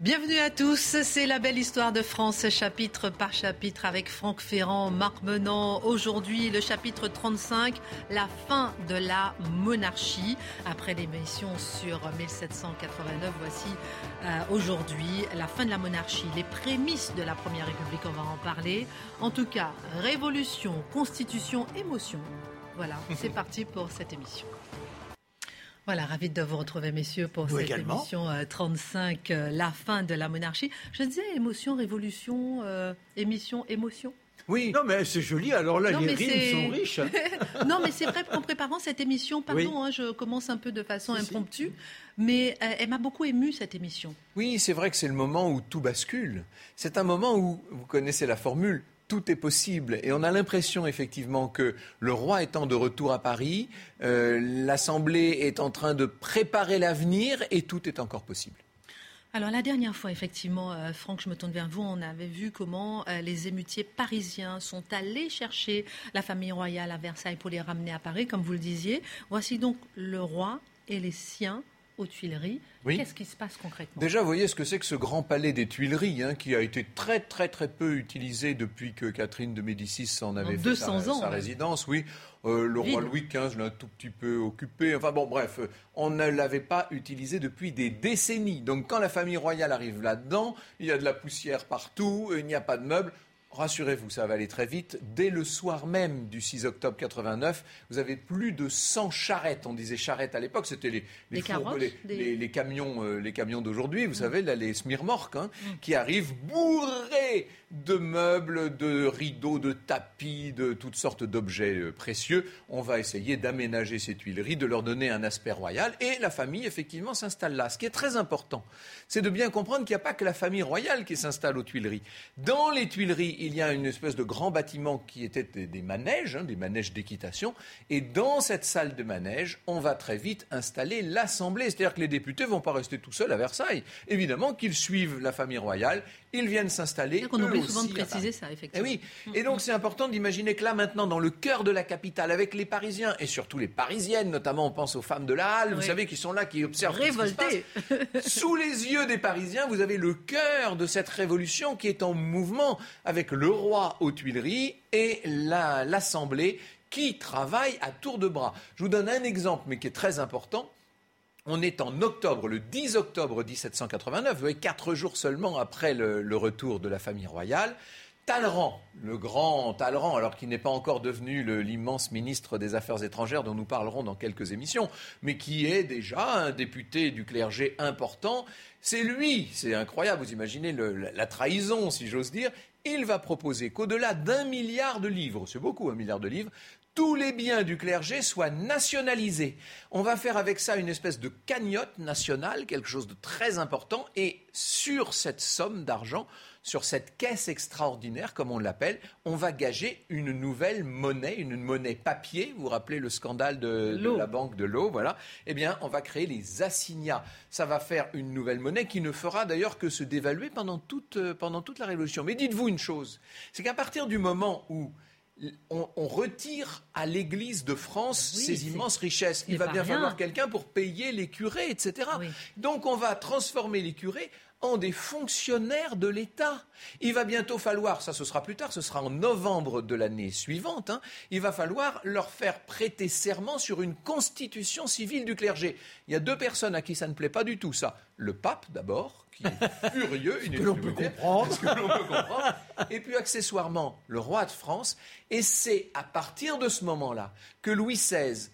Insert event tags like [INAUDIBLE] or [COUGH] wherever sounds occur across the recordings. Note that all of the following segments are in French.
Bienvenue à tous, c'est la belle histoire de France, chapitre par chapitre, avec Franck Ferrand, Marc Menant. Aujourd'hui, le chapitre 35, la fin de la monarchie. Après l'émission sur 1789, voici euh, aujourd'hui la fin de la monarchie, les prémices de la Première République, on va en parler. En tout cas, révolution, constitution, émotion. Voilà, c'est [LAUGHS] parti pour cette émission. Voilà, ravi de vous retrouver, messieurs, pour cette émission 35, euh, la fin de la monarchie. Je disais émotion, révolution, euh, émission, émotion. Oui. Non, mais c'est joli. Alors là, les rimes sont riches. [LAUGHS] non, mais c'est vrai qu'en préparant cette émission, pardon, hein, je commence un peu de façon impromptue, mais euh, elle m'a beaucoup ému cette émission. Oui, c'est vrai que c'est le moment où tout bascule. C'est un moment où, vous connaissez la formule, tout est possible. Et on a l'impression effectivement que le roi étant de retour à Paris, euh, l'Assemblée est en train de préparer l'avenir et tout est encore possible. Alors la dernière fois, effectivement, euh, Franck, je me tourne vers vous, on avait vu comment euh, les émutiers parisiens sont allés chercher la famille royale à Versailles pour les ramener à Paris, comme vous le disiez. Voici donc le roi et les siens aux Tuileries. Qu'est-ce qui se passe concrètement? Déjà, vous voyez ce que c'est que ce grand palais des Tuileries, hein, qui a été très très très peu utilisé depuis que Catherine de Médicis en avait fait sa, sa, résidence. Oui, euh, le roi Louis XV l'a un tout petit peu occupé. Enfin bon, bref, on ne l'avait pas utilisé depuis des décennies. Donc quand la famille royale arrive là-dedans, il y a de la poussière partout, il n'y a pas de meubles rassurez-vous, ça va aller très vite. Dès le soir même du 6 octobre 89, vous avez plus de 100 charrettes. On disait charrettes à l'époque, c'était les, les, camions, euh, les camions d'aujourd'hui, vous mm. savez, là, les smirmorques, hein, mm. qui arrivent bourrés de meubles, de rideaux, de tapis, de toutes sortes d'objets euh, précieux. On va essayer d'aménager ces Tuileries, de leur donner un aspect royal. Et la famille, effectivement, s'installe là. Ce qui est très important, c'est de bien comprendre qu'il n'y a pas que la famille royale qui s'installe aux Tuileries. Dans les Tuileries, il y a une espèce de grand bâtiment qui était des, manèges, hein, des manèges d'équitation. Et dans cette salle de manège, on va très vite installer l'Assemblée. C'est-à-dire que les députés ne vont pas rester tout seuls à Versailles. Évidemment qu'ils suivent la famille royale, ils viennent s'installer. Souvent de préciser ça, effectivement. Et oui. Et donc c'est important d'imaginer que là maintenant, dans le cœur de la capitale, avec les Parisiens et surtout les Parisiennes, notamment on pense aux femmes de la Halle, vous savez, qui sont là, qui observent ce qui se passe. [LAUGHS] Sous les yeux des Parisiens, vous avez le cœur de cette révolution qui est en mouvement avec le roi aux Tuileries et l'Assemblée qui travaille à tour de bras. Je vous donne un exemple, mais qui est très important. On est en octobre, le 10 octobre 1789, vous quatre jours seulement après le, retour de la famille royale. Talleyrand, le grand Talleyrand, alors qu'il n'est pas encore devenu l'immense ministre des Affaires étrangères dont nous parlerons dans quelques émissions, mais qui est déjà un député du clergé important, c'est lui, c'est incroyable, vous imaginez la trahison, si j'ose dire, il va proposer qu'au-delà d'un milliard de livres, c'est beaucoup un milliard de livres, tous les biens du clergé soient nationalisés. On va faire avec ça une espèce de cagnotte nationale, quelque chose de très important, et sur cette somme d'argent, sur cette caisse extraordinaire, comme on l'appelle, on va gager une nouvelle monnaie, une monnaie papier. Vous vous rappelez le scandale de, la banque de l'eau, voilà. Eh bien, on va créer les assignats. Ça va faire une nouvelle monnaie qui ne fera d'ailleurs que se dévaluer pendant toute, euh, pendant toute la Révolution. Mais dites-vous une chose, c'est qu'à partir du moment où on, retire à l'Église de France ses immenses richesses. Il va bien falloir quelqu'un pour payer les curés, etc. Donc on va transformer les curés en des fonctionnaires de l'État. Il va bientôt falloir, ça ce sera plus tard, ce sera en novembre de l'année suivante, hein, il va falloir leur faire prêter serment sur une constitution civile du clergé. Il y a deux personnes à qui ça ne plaît pas du tout, ça. Le pape d'abord, qui est [LAUGHS] furieux, ce que l'on peut comprendre. Et puis accessoirement, le roi de France. Et c'est à partir de ce moment-là que Louis XVI,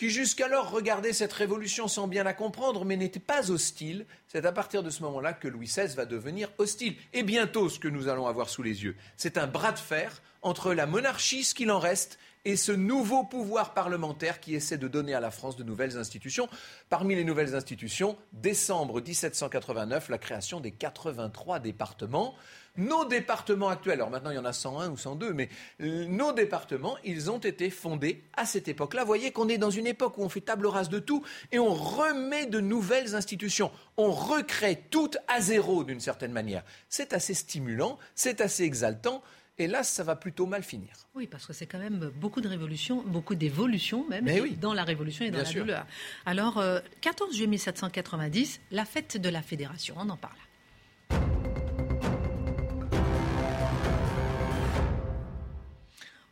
qui jusqu'alors regardait cette révolution sans bien la comprendre, mais n'était pas hostile, c'est à partir de ce moment-là que Louis XVI va devenir hostile. Et bientôt, ce que nous allons avoir sous les yeux, c'est un bras de fer entre la monarchie, ce qu'il en reste, et ce nouveau pouvoir parlementaire qui essaie de donner à la France de nouvelles institutions. Parmi les nouvelles institutions, décembre 1789, la création des 83 départements. Nos départements actuels, alors maintenant il y en a 101 ou 102, mais euh, nos départements, ils ont été fondés à cette époque-là. Vous voyez qu'on est dans une époque où on fait table rase de tout et on remet de nouvelles institutions. On recrée tout à zéro d'une certaine manière. C'est assez stimulant, c'est assez exaltant. Et là, ça va plutôt mal finir. Oui, parce que c'est quand même beaucoup de révolutions, beaucoup d'évolutions même dans la révolution et dans la douleur. Alors, 14 euh, juillet 1790, la fête de la Fédération, on en parle.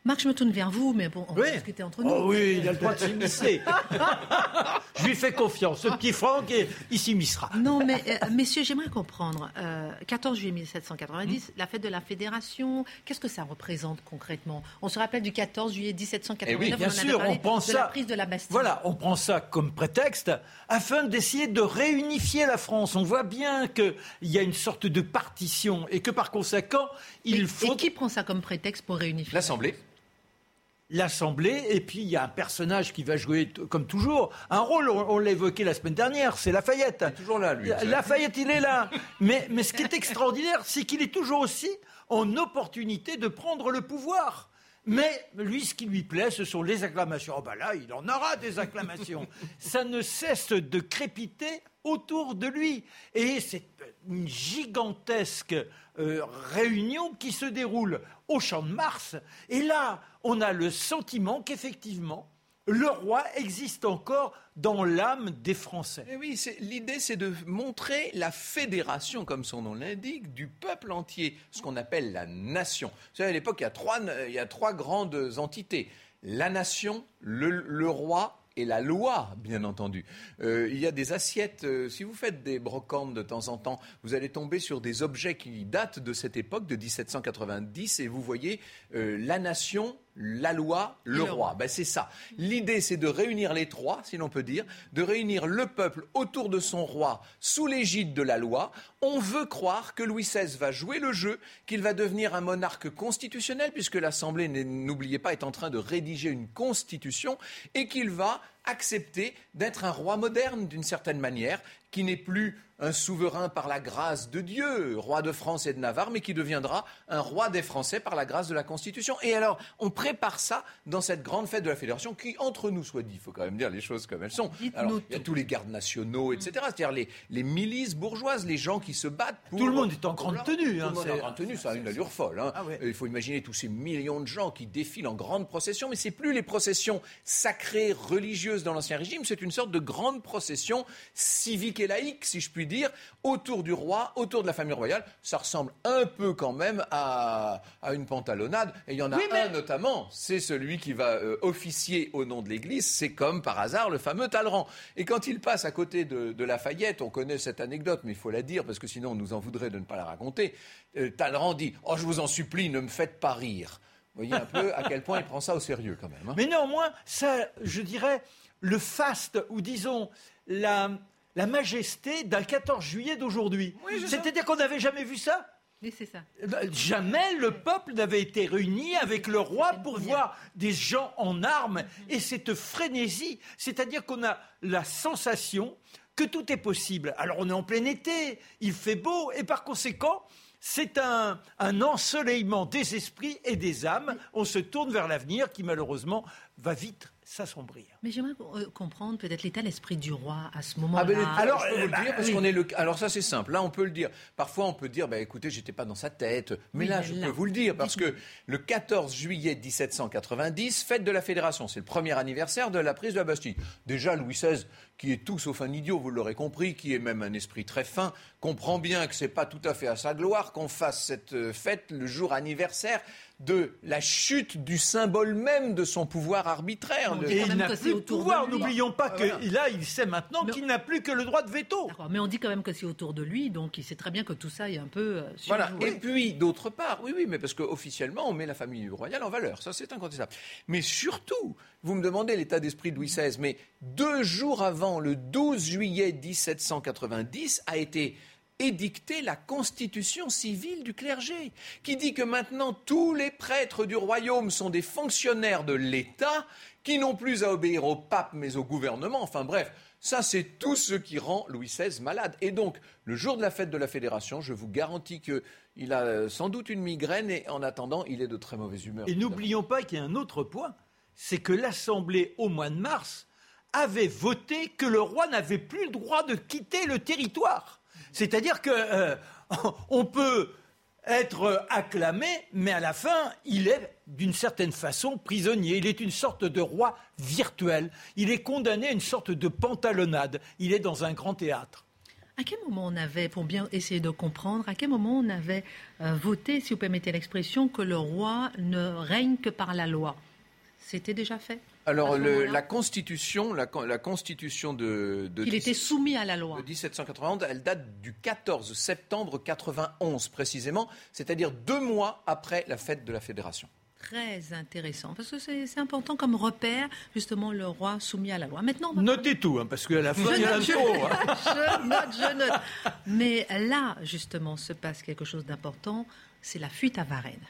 Marc, je me tourne vers vous, mais bon, on va discuter entre nous. Oh oui, il a le droit de s'immiscer. je lui fais confiance. Ce petit Franck, il s'immiscera. Non, mais euh, messieurs, j'aimerais comprendre. 14 euh, juillet 1790, la fête de la Fédération, qu'est-ce que ça représente concrètement? On se rappelle du 14 juillet 1789. Eh oui, bien sûr, on prend ça. La prise de la Bastille. Voilà, on prend ça comme prétexte afin d'essayer de réunifier la France. On voit bien qu'il y a une sorte de partition et que par conséquent, il faut. Et qui prend ça comme prétexte pour réunifier L'Assemblée l'Assemblée, et puis il y a un personnage qui va jouer, comme toujours, un rôle, on, l'a évoqué la semaine dernière, c'est Lafayette. Il est toujours là, lui. Lafayette, il est là. [LAUGHS] Mais, mais ce qui est extraordinaire, c'est qu'il est toujours aussi en opportunité de prendre le pouvoir. Mais lui, ce qui lui plaît, ce sont les acclamations. Oh ben là, il en aura des acclamations. [LAUGHS] Ça ne cesse de crépiter autour de lui. Et c'est une gigantesque euh, réunion qui se déroule au Champ de Mars. Et là, on a le sentiment qu'effectivement, le roi existe encore dans l'âme des Français. Et oui, l'idée c'est de montrer la fédération, comme son nom l'indique, du peuple entier, ce qu'on appelle la nation. Vous savez, à l'époque, il, y a trois grandes entités. La nation, le roi et la loi, bien entendu. Euh, il y a des assiettes, euh, si vous faites des brocantes de temps en temps, vous allez tomber sur des objets qui datent de cette époque, de 1790, et vous voyez euh, la nation, la loi, le, roi. Ben, c'est ça. L'idée, c'est de réunir les trois, si l'on peut dire, de réunir le peuple autour de son roi sous l'égide de la loi. On veut croire que Louis XVI va jouer le jeu, qu'il va devenir un monarque constitutionnel, puisque l'Assemblée, n'oubliez pas, est en train de rédiger une constitution, et qu'il va accepter d'être un roi moderne d'une certaine manière, qui n'est plus un souverain par la grâce de Dieu, roi de France et de Navarre, mais qui deviendra un roi des Français par la grâce de la Constitution. Et alors, on prépare ça dans cette grande fête de la Fédération qui, entre nous, soit dit, il faut quand même dire les choses comme elles sont. Alors, il y a tous les gardes nationaux, etc. C'est-à-dire les, les, milices bourgeoises, les gens qui se battent pour... Tout le monde est en grande tenue. Hein, tout le monde est en grande tenue, ça a une allure folle. Hein. Ah il faut imaginer tous ces millions de gens qui défilent en grande procession, mais c'est plus les processions sacrées, religieuses dans l'Ancien Régime, c'est une sorte de grande procession civique et laïque, si je puis dire, autour du roi, autour de la famille royale. Ça ressemble un peu quand même à, une pantalonnade. Et il y en a un notamment, c'est celui qui va euh, officier au nom de l'Église. C'est comme par hasard le fameux Talleyrand. Et quand il passe à côté de, Lafayette, on connaît cette anecdote, mais il faut la dire parce que sinon on nous en voudrait de ne pas la raconter. Euh, Talleyrand dit Oh, je vous en supplie, ne me faites pas rire. Vous voyez un peu à quel point il prend ça au sérieux quand même. Hein. Mais néanmoins, ça, je dirais, le faste, ou disons la, la majesté d'un 14 juillet d'aujourd'hui. C'est-à-dire qu'on n'avait jamais vu ça? Oui, c'est ça. Ben, jamais le peuple n'avait été réuni avec le roi pour voir des gens en armes et cette frénésie. C'est-à-dire qu'on a la sensation que tout est possible. Alors on est en plein été, il fait beau et par conséquent, c'est un, un ensoleillement des esprits et des âmes. On se tourne vers l'avenir qui malheureusement va vite s'assombrir. Mais j'aimerais euh, comprendre peut-être l'état d'esprit du roi à ce moment-là. Ah ben, alors, je peux vous le dire parce qu'on est le. Alors ça c'est simple. Là on peut le dire. Parfois on peut dire, bah, écoutez, j'étais pas dans sa tête. Mais là je peux vous le dire parce que le 14 juillet 1790, fête de la Fédération, c'est le premier anniversaire de la prise de la Bastille. Déjà Louis XVI, qui est tout sauf un idiot, vous l'aurez compris, qui est même un esprit très fin, comprend bien que c'est pas tout à fait à sa gloire qu'on fasse cette euh, fête le jour anniversaire de la chute du symbole même de son pouvoir arbitraire. Et il n'a plus de pouvoir. N'oublions pas que là, il sait maintenant qu'il n'a plus que le droit de veto. Mais on dit quand même que c'est autour de lui, donc il sait très bien que tout ça est un peu. Euh, voilà. Et puis, d'autre part, oui, oui, mais parce qu'officiellement, on met la famille royale en valeur. Ça, c'est incontestable. Mais surtout, vous me demandez l'état d'esprit de Louis XVI, mais deux jours avant, le 12 juillet 1790, a été édicter la constitution civile du clergé, qui dit que maintenant tous les prêtres du royaume sont des fonctionnaires de l'État, qui n'ont plus à obéir au pape mais au gouvernement. Enfin bref, Ça, c'est tout ce qui rend Louis XVI malade. Et donc, le jour de la fête de la Fédération, je vous garantis qu'il a euh, sans doute une migraine et en attendant, il est de très mauvaise humeur. Et n'oublions pas qu'il y a un autre point, c'est que l'Assemblée, au mois de mars, avait voté que le roi n'avait plus le droit de quitter le territoire. C'est-à-dire qu'on euh, [LAUGHS] peut être acclamé, mais à la fin, il est d'une certaine façon prisonnier. Il est une sorte de roi virtuel. Il est condamné à une sorte de pantalonnade. Il est dans un grand théâtre. À quel moment on avait, pour bien essayer de comprendre, à quel moment on avait euh, voté, si vous permettez l'expression, que le roi ne règne que par la loi? C'était déjà fait alors, la Constitution, la, Constitution de, Il était soumis à la loi. De 1791, elle date du 14 septembre 91 précisément, c'est-à-dire deux mois après la fête de la Fédération très intéressant parce que c'est important comme repère justement le roi soumis à la loi. Maintenant, notez tout hein, parce qu'à la fin il y a un je, je note, je note. Mais là justement se passe quelque chose d'important, c'est la fuite à Varennes.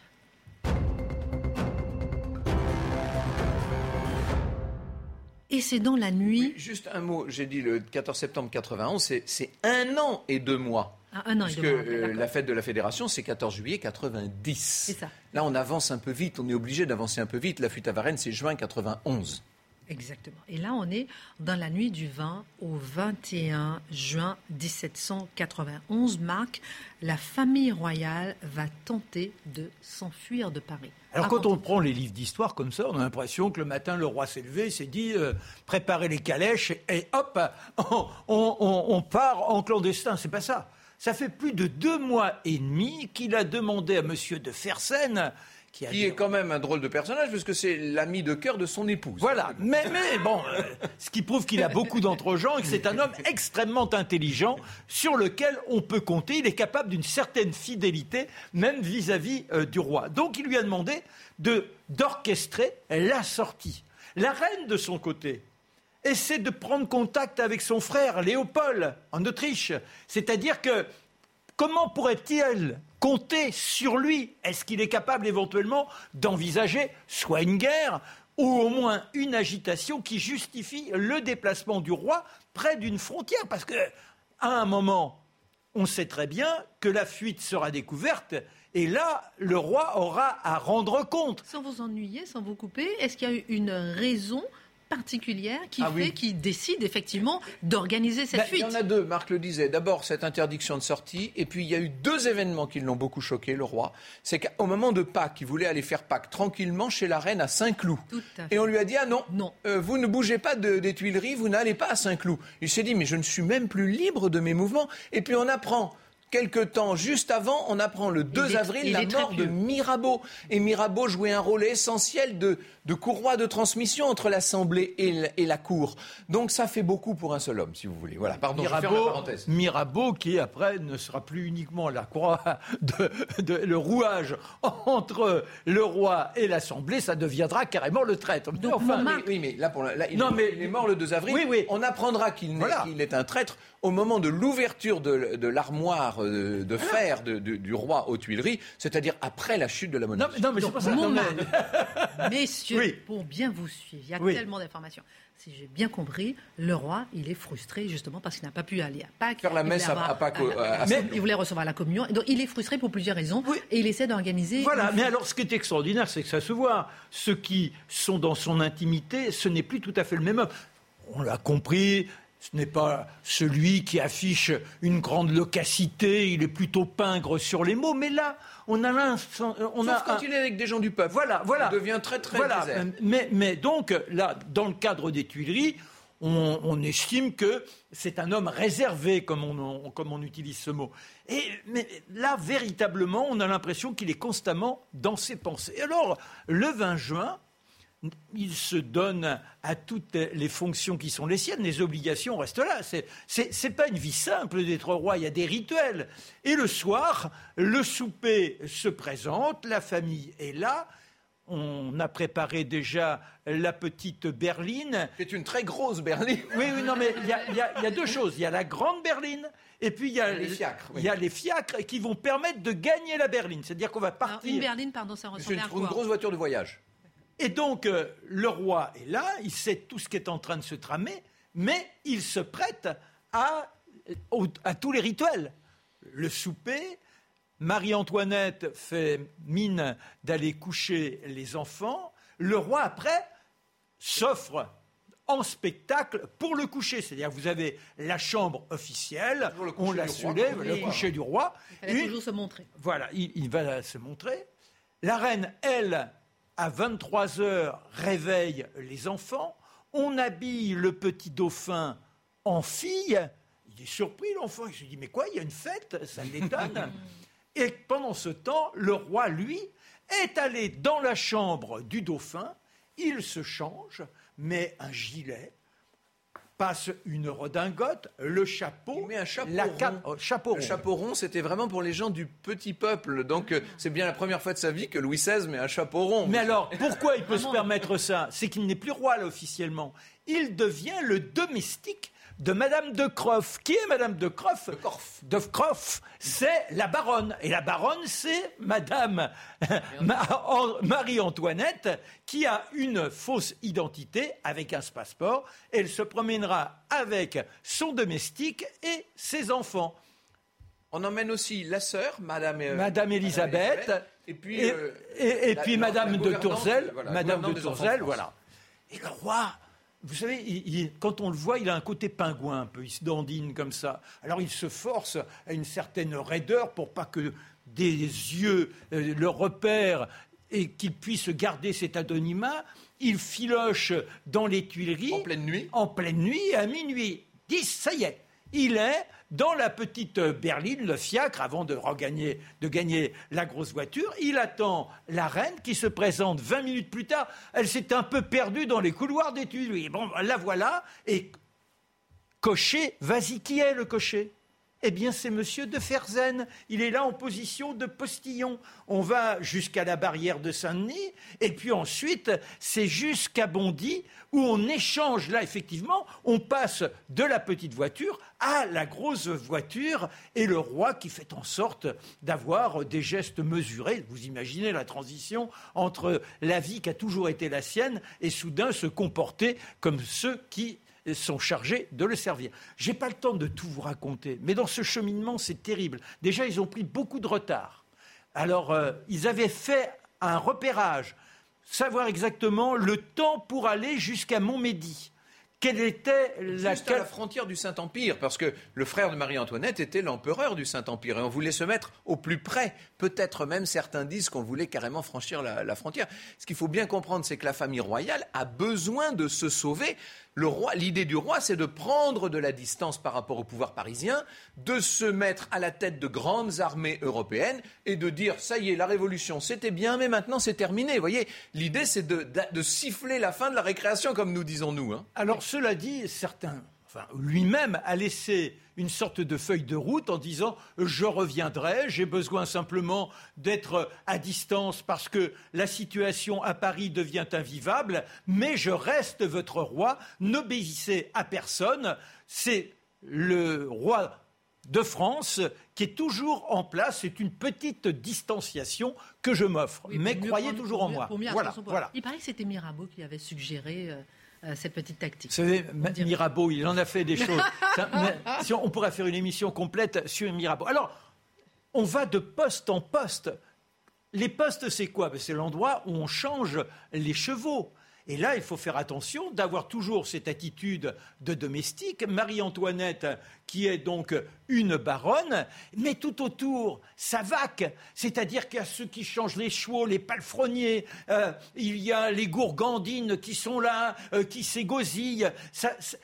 Et c'est dans la nuit. juste un mot, j'ai dit le 14 septembre 91, c'est un an et deux mois. Ah, un an et deux mois. Euh, la fête de la Fédération, c'est 14 juillet 90. C'est ça. Là, on avance un peu vite, on est obligé d'avancer un peu vite. La fuite à Varennes, c'est juin 91. Exactement. Et là, on est dans la nuit du 20 au 21 juin 1791. Marc, la famille royale va tenter de s'enfuir de Paris. Alors quand on prend les livres d'histoire comme ça, on a l'impression que le matin, le roi s'est levé, s'est dit euh, préparez les calèches et, hop, on, part en clandestin. C'est pas ça. Ça fait plus de deux mois et demi qu'il a demandé à M. de Fersen qui, est quand même un drôle de personnage, parce que c'est l'ami de cœur de son épouse. Voilà, mais, mais bon, euh, ce qui prouve qu'il a beaucoup d'entre-gens et que c'est un homme [LAUGHS] extrêmement intelligent sur lequel on peut compter. Il est capable d'une certaine fidélité, même vis-à-vis euh, du roi. Donc il lui a demandé de, d'orchestrer la sortie. La reine, de son côté, essaie de prendre contact avec son frère Léopold en Autriche. C'est-à-dire que comment pourrait-il compter sur lui Est-ce qu'il est capable éventuellement d'envisager soit une guerre ou au moins une agitation qui justifie le déplacement du roi près d'une frontière? Parce qu'à un moment, on sait très bien que la fuite sera découverte et là, le roi aura à rendre compte. Sans vous ennuyer, sans vous couper, est-ce qu'il y a une raison particulière qui ah fait, qui décide effectivement d'organiser cette fuite. Ben, il y en a deux, Marc le disait. D'abord, cette interdiction de sortie, et puis il y a eu deux événements qui l'ont beaucoup choqué, le roi. C'est qu'au moment de Pâques, il voulait aller faire Pâques tranquillement chez la reine à Saint-Cloud. Et on lui a dit, ah non, non. Euh, vous ne bougez pas des Tuileries, vous n'allez pas à Saint-Cloud. Il s'est dit, mais je ne suis même plus libre de mes mouvements. Et puis on apprend quelque temps juste avant, on apprend le 2 avril la mort de Mirabeau. Et Mirabeau jouait un rôle essentiel de, de courroie de transmission entre l'Assemblée et, la Cour. Donc ça fait beaucoup pour un seul homme, si vous voulez. Voilà, pardon, Mirabeau, Mirabeau qui après ne sera plus uniquement la croix de, le rouage entre le roi et l'Assemblée, ça deviendra carrément le traître. enfin, oui, mais là, pour il, non, mais, il est mort le 2 avril. Oui, On apprendra qu'il est un traître au moment de l'ouverture de, l'armoire euh, de, fer du roi aux Tuileries, c'est-à-dire après la chute de la monarchie. Non, mais c'est pas ça. Messieurs, pour bien vous suivre, il y a tellement d'informations. Si j'ai bien compris, le roi, il est frustré justement parce qu'il n'a pas pu aller à Pâques. Faire la messe à, Pâques. mais, il voulait recevoir la communion. Donc il est frustré pour plusieurs raisons et il essaie d'organiser. Voilà, mais alors ce qui est extraordinaire, c'est que ça se voit. Ceux qui sont dans son intimité, ce n'est plus tout à fait le même homme. On l'a compris, ce n'est pas celui qui affiche une grande loquacité, il est plutôt pingre sur les mots, mais là, on a l'instant. On a quand il est avec des gens du peuple. Voilà, voilà. Il devient très, très voilà. Mais, mais, donc, là, dans le cadre des Tuileries, on, estime que c'est un homme réservé, comme on, comme on utilise ce mot. Et mais là, véritablement, on a l'impression qu'il est constamment dans ses pensées. Alors, le 20 juin, il se donne à toutes les fonctions qui sont les siennes, les obligations restent là. Ce n'est pas une vie simple d'être roi, il y a des rituels. Et le soir, le souper se présente, la famille est là. On a préparé déjà la petite berline. C'est une très grosse berline. Oui, oui, non, mais il y, a deux choses. Il y a la grande berline et puis il y a, les fiacres. Il y a les fiacres qui vont permettre de gagner la berline. C'est-à-dire qu'on va partir. une berline, pardon, ça ressemble à quoi une grosse voiture de voyage. Et donc, euh, le roi est là, il sait tout ce qui est en train de se tramer, mais il se prête à, à tous les rituels. Le souper, Marie-Antoinette fait mine d'aller coucher les enfants. Le roi, après, s'offre en spectacle pour le coucher. C'est-à-dire vous avez la chambre officielle, on la soulève, le coucher du roi. Il va toujours se montrer. Voilà, il, va se montrer. La reine, elle, à 23 heures, réveille les enfants. On habille le petit dauphin en fille. Il est surpris, l'enfant. Il se dit, mais quoi, il y a une fête? Ça l'étonne. [LAUGHS] Et pendant ce temps, le roi, lui, est allé dans la chambre du dauphin. Il se change met un gilet, passe une redingote, le chapeau, un chapeau la cape, oh, chapeau Le chapeau rond, c'était vraiment pour les gens du petit peuple. Donc euh, c'est bien la première fois de sa vie que Louis XVI met un chapeau rond. Mais alors, pourquoi il peut se permettre ça? C'est qu'il n'est plus roi là officiellement. Il devient le domestique de Madame de Croff. Qui est Madame de Croff De Croff. c'est la baronne. Et la baronne, c'est Madame [LAUGHS] Marie-Antoinette qui a une fausse identité avec un passeport. Elle se promènera avec son domestique et ses enfants. On emmène aussi la sœur, Madame, euh, Madame Elisabeth, et puis, et, euh, puis Madame de Tourzel, Madame de Tourzel, voilà. Et le roi vous savez, quand on le voit, il a un côté pingouin un peu, il se dandine comme ça. Alors il se force à une certaine raideur pour pas que des yeux euh, le repèrent et qu'il puisse garder cet anonymat. Il filoche dans les Tuileries. En pleine nuit En pleine nuit, à minuit. 10, ça y est, il est dans la petite berline, le fiacre, avant de gagner la grosse voiture. Il attend la reine qui se présente 20 minutes plus tard. Elle s'est un peu perdue dans les couloirs des Tuileries. Bon, la voilà. Et cocher, vas-y, qui est le cocher? Eh bien, c'est Monsieur de Ferzen. Il est là en position de postillon. On va jusqu'à la barrière de Saint-Denis, et puis ensuite, c'est jusqu'à Bondy, où on échange, là, effectivement, on passe de la petite voiture à la grosse voiture, et le roi qui fait en sorte d'avoir des gestes mesurés. Vous imaginez la transition entre la vie qui a toujours été la sienne, et soudain se comporter comme ceux qui sont chargés de le servir. Je n'ai pas le temps de tout vous raconter, mais dans ce cheminement, c'est terrible. Déjà, ils ont pris beaucoup de retard. Alors, euh, ils avaient fait un repérage, savoir exactement le temps pour aller jusqu'à Montmédy quelle était la... Juste à la frontière du Saint-Empire, parce que le frère de Marie-Antoinette était l'empereur du Saint-Empire, et on voulait se mettre au plus près. Peut-être même certains disent qu'on voulait carrément franchir la frontière. Ce qu'il faut bien comprendre, c'est que la famille royale a besoin de se sauver l'idée du roi, c'est de prendre de la distance par rapport au pouvoir parisien, de se mettre à la tête de grandes armées européennes et de dire ça y est, la révolution, c'était bien, mais maintenant c'est terminé. Vous voyez, l'idée c'est de, siffler la fin de la récréation, comme nous disons nous. Hein. Alors cela dit, certains enfin, lui-même a laissé une sorte de feuille de route en disant je reviendrai, j'ai besoin simplement d'être à distance parce que la situation à Paris devient invivable, mais je reste votre roi, n'obéissez à personne, c'est le roi de France qui est toujours en place. C'est une petite distanciation que je m'offre. mais croyez toujours en moi. voilà, Il paraît que c'était Mirabeau qui avait suggéré euh, cette petite tactique. Savez, Mirabeau, il en a fait des choses. [LAUGHS] si on, pourrait faire une émission complète sur Mirabeau. Alors, on va de poste en poste. Les postes, c'est quoi? Ben, C'est l'endroit où on change les chevaux. Et là, il faut faire attention d'avoir toujours cette attitude de domestique. Marie-Antoinette, qui est donc une baronne, mais tout autour, ça vaque. C'est-à-dire qu'il y a ceux qui changent les chevaux, les palefreniers, euh, il y a les gourgandines qui sont là, euh, qui s'égosillent.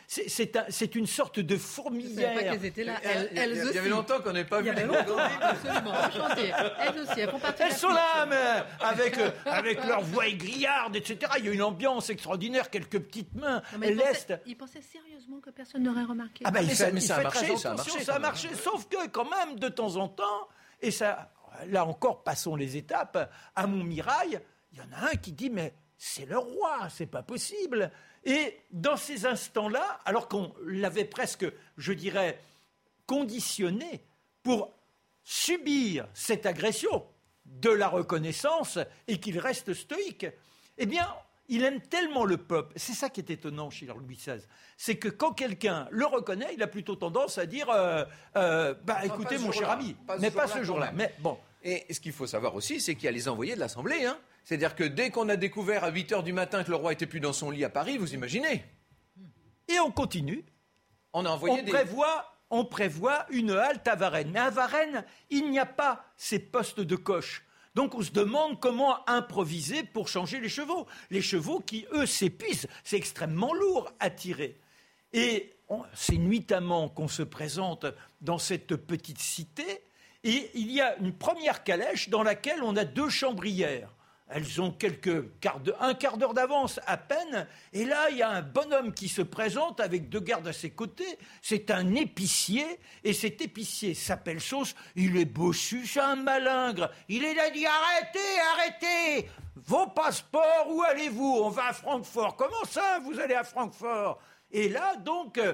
C'est une sorte de fourmilière. Pas qu'elles étaient là. Elles, elles il, y, il y avait longtemps qu'on n'avait pas vu les gourgandines. Absolument, enchantées. Elles aussi, elles font partie Elles sont là, mais avec, euh, avec leur voix aigriarde, etc. Il y a une ambiance extraordinaire, quelques petites mains lestes. Ils pensaient sérieusement que personne n'aurait remarqué. Ah ben, mais, ça, mais ça, a marché, ça a marché, ça a marché. Sauf que quand même, de temps en temps, et ça, là encore, passons les étapes, à Montmirail, il y en a un qui dit, mais c'est le roi, c'est pas possible. Et dans ces instants-là, alors qu'on l'avait presque, je dirais, conditionné pour subir cette agression de la reconnaissance et qu'il reste stoïque, eh bien, il aime tellement le peuple. C'est ça qui est étonnant chez Louis XVI. C'est que quand quelqu'un le reconnaît, il a plutôt tendance à dire euh, euh, bah, écoutez, mon cher ami, mais pas ce jour-là. Mais bon. Et ce qu'il faut savoir aussi, c'est qu'il y a les envoyés de l'Assemblée. Hein. C'est-à-dire que dès qu'on a découvert à 8 h du matin que le roi était plus dans son lit à Paris, vous imaginez Et on continue. On a envoyé on prévoit on prévoit une halte à Varennes. Mais à Varennes, il n'y a pas ces postes de coche. Donc on se demande comment improviser pour changer les chevaux. Les chevaux qui, eux, s'épuisent. C'est extrêmement lourd à tirer. Et c'est nuitamment qu'on se présente dans cette petite cité. Et il y a une première calèche dans laquelle on a deux chambrières. Elles ont un quart d'heure d'avance à peine. Et là, il y a un bonhomme qui se présente avec deux gardes à ses côtés. C'est un épicier. Et cet épicier s'appelle Sauce. Il est bossu, c'est un malingre. Il est là, dit arrêtez, arrêtez. Vos passeports, où allez-vous? On va à Francfort. Comment ça, vous allez à Francfort? Et là, donc, euh,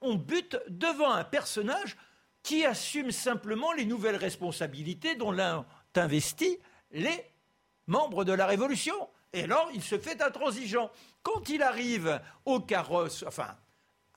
on bute devant un personnage qui assume simplement les nouvelles responsabilités dont l'un investi les membre de la Révolution. Et alors, il se fait intransigeant. Quand il arrive au carrosse, enfin,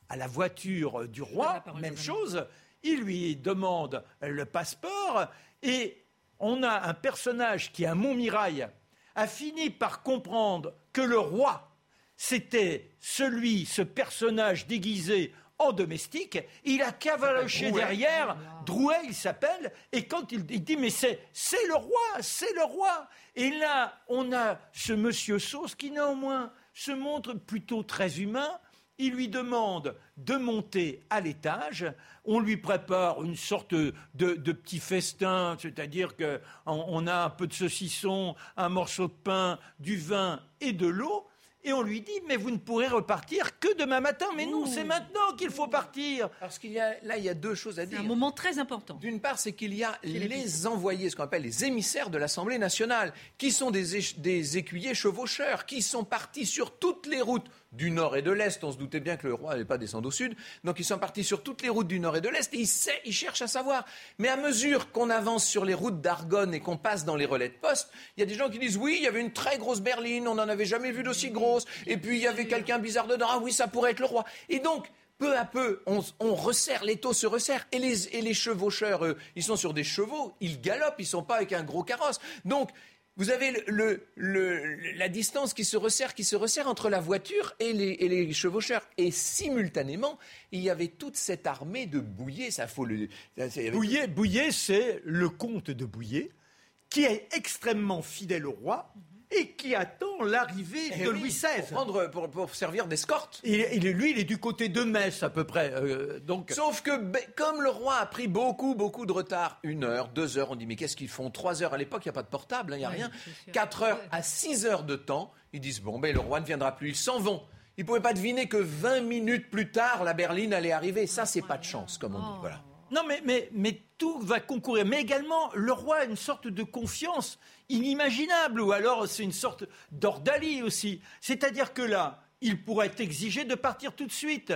à la voiture du roi, même chose, il lui demande le passeport et on a un personnage qui, à Montmirail, a fini par comprendre que le roi, c'était celui, ce personnage déguisé en domestique, il a cavaloché derrière, Drouet il s'appelle, et quand il, dit mais c'est le roi, c'est le roi. Et là, on a ce monsieur Sauce qui néanmoins se montre plutôt très humain. Il lui demande de monter à l'étage. On lui prépare une sorte de, de petit festin, c'est-à-dire qu'on a un peu de saucisson, un morceau de pain, du vin et de l'eau et on lui dit mais vous ne pourrez repartir que demain matin. Mais non, c'est maintenant qu'il faut partir. Parce qu'il y a là il y a deux choses à dire. C'est un moment très important. D'une part, c'est qu'il y a les envoyés, ce qu'on appelle les émissaires de l'Assemblée nationale, qui sont des, des écuyers chevaucheurs, qui sont partis sur toutes les routes du nord et de l'est. On se doutait bien que le roi n'allait pas descendre au sud. Donc ils sont partis sur toutes les routes du nord et de l'est et ils, ils cherchent à savoir. Mais à mesure qu'on avance sur les routes d'Argonne et qu'on passe dans les relais de poste, il y a des gens qui disent oui, il y avait une très grosse berline, on n'en avait jamais vu d'aussi grosse. Et puis il y avait quelqu'un bizarre dedans. Ah oui, ça pourrait être le roi. Et donc peu à peu, on, resserre, les taux se resserrent. Et les, et les chevaucheurs, eux, ils sont sur des chevaux, ils galopent, ils ne sont pas avec un gros carrosse. Donc, vous avez la distance qui se resserre, entre la voiture et les, chevaucheurs. Et simultanément, il y avait toute cette armée de Bouillé. Ça faut le. Bouillé, c'est le comte de Bouillé, qui est extrêmement fidèle au roi et qui attend l'arrivée eh de Louis XVI. Pour, pour, servir d'escorte. Et, lui, il est du côté de Metz à peu près. Euh, donc... Sauf que comme le roi a pris beaucoup, beaucoup de retard, une heure, deux heures, on dit mais qu'est-ce qu'ils font? Trois heures à l'époque, il n'y a pas de portable, hein, il n'y a rien. Quatre heures à six heures de temps, ils disent bon ben le roi ne viendra plus, ils s'en vont. Ils ne pouvaient pas deviner que 20 minutes plus tard, la berline allait arriver. Ça, c'est pas de chance, comme on dit. Voilà. Non, mais, tout va concourir. Mais également, le roi a une sorte de confiance inimaginable, ou alors c'est une sorte d'ordalie aussi. C'est-à-dire que là, il pourrait exiger de partir tout de suite.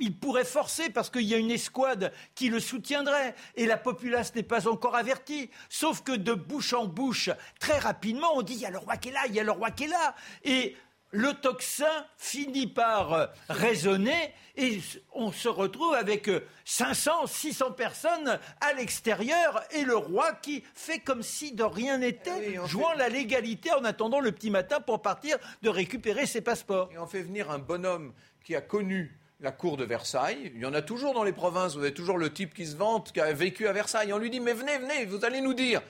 Il pourrait forcer parce qu'il y a une escouade qui le soutiendrait et la populace n'est pas encore avertie. Sauf que de bouche en bouche, très rapidement, on dit il y a le roi qui est là, il y a le roi qui est là. Et le tocsin finit par euh, raisonner et on se retrouve avec 500, euh, 600 personnes à l'extérieur et le roi qui fait comme si de rien n'était, eh jouant la légalité en attendant le petit matin pour partir de récupérer ses passeports. Et on fait venir un bonhomme qui a connu la cour de Versailles. Il y en a toujours dans les provinces, vous avez toujours le type qui se vante, qui a vécu à Versailles. On lui dit, mais venez, venez, vous allez nous dire.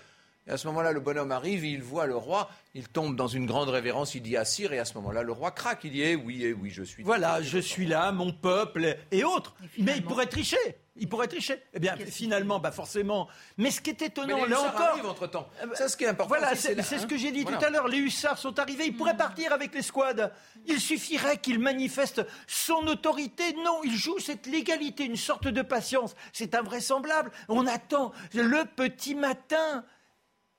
Et à ce moment-là, le bonhomme arrive, il voit le roi, il tombe dans une grande révérence, il dit à et à ce moment-là, le roi craque, il dit Eh oui, eh oui, je suis. Voilà, je suis là, mon peuple et autres. Mais il pourrait tricher. Il pourrait tricher. Eh bien, finalement, bah forcément. Mais ce qui est étonnant, là encore. entre temps. Euh, bah, ce qui est important. Voilà, c'est ce que j'ai dit tout à l'heure. Les hussards sont arrivés. Ils pourraient partir avec les squads. Il suffirait qu'ils manifestent son autorité. Non, ils jouent cette légalité, une sorte de patience. C'est invraisemblable. On attend le petit matin.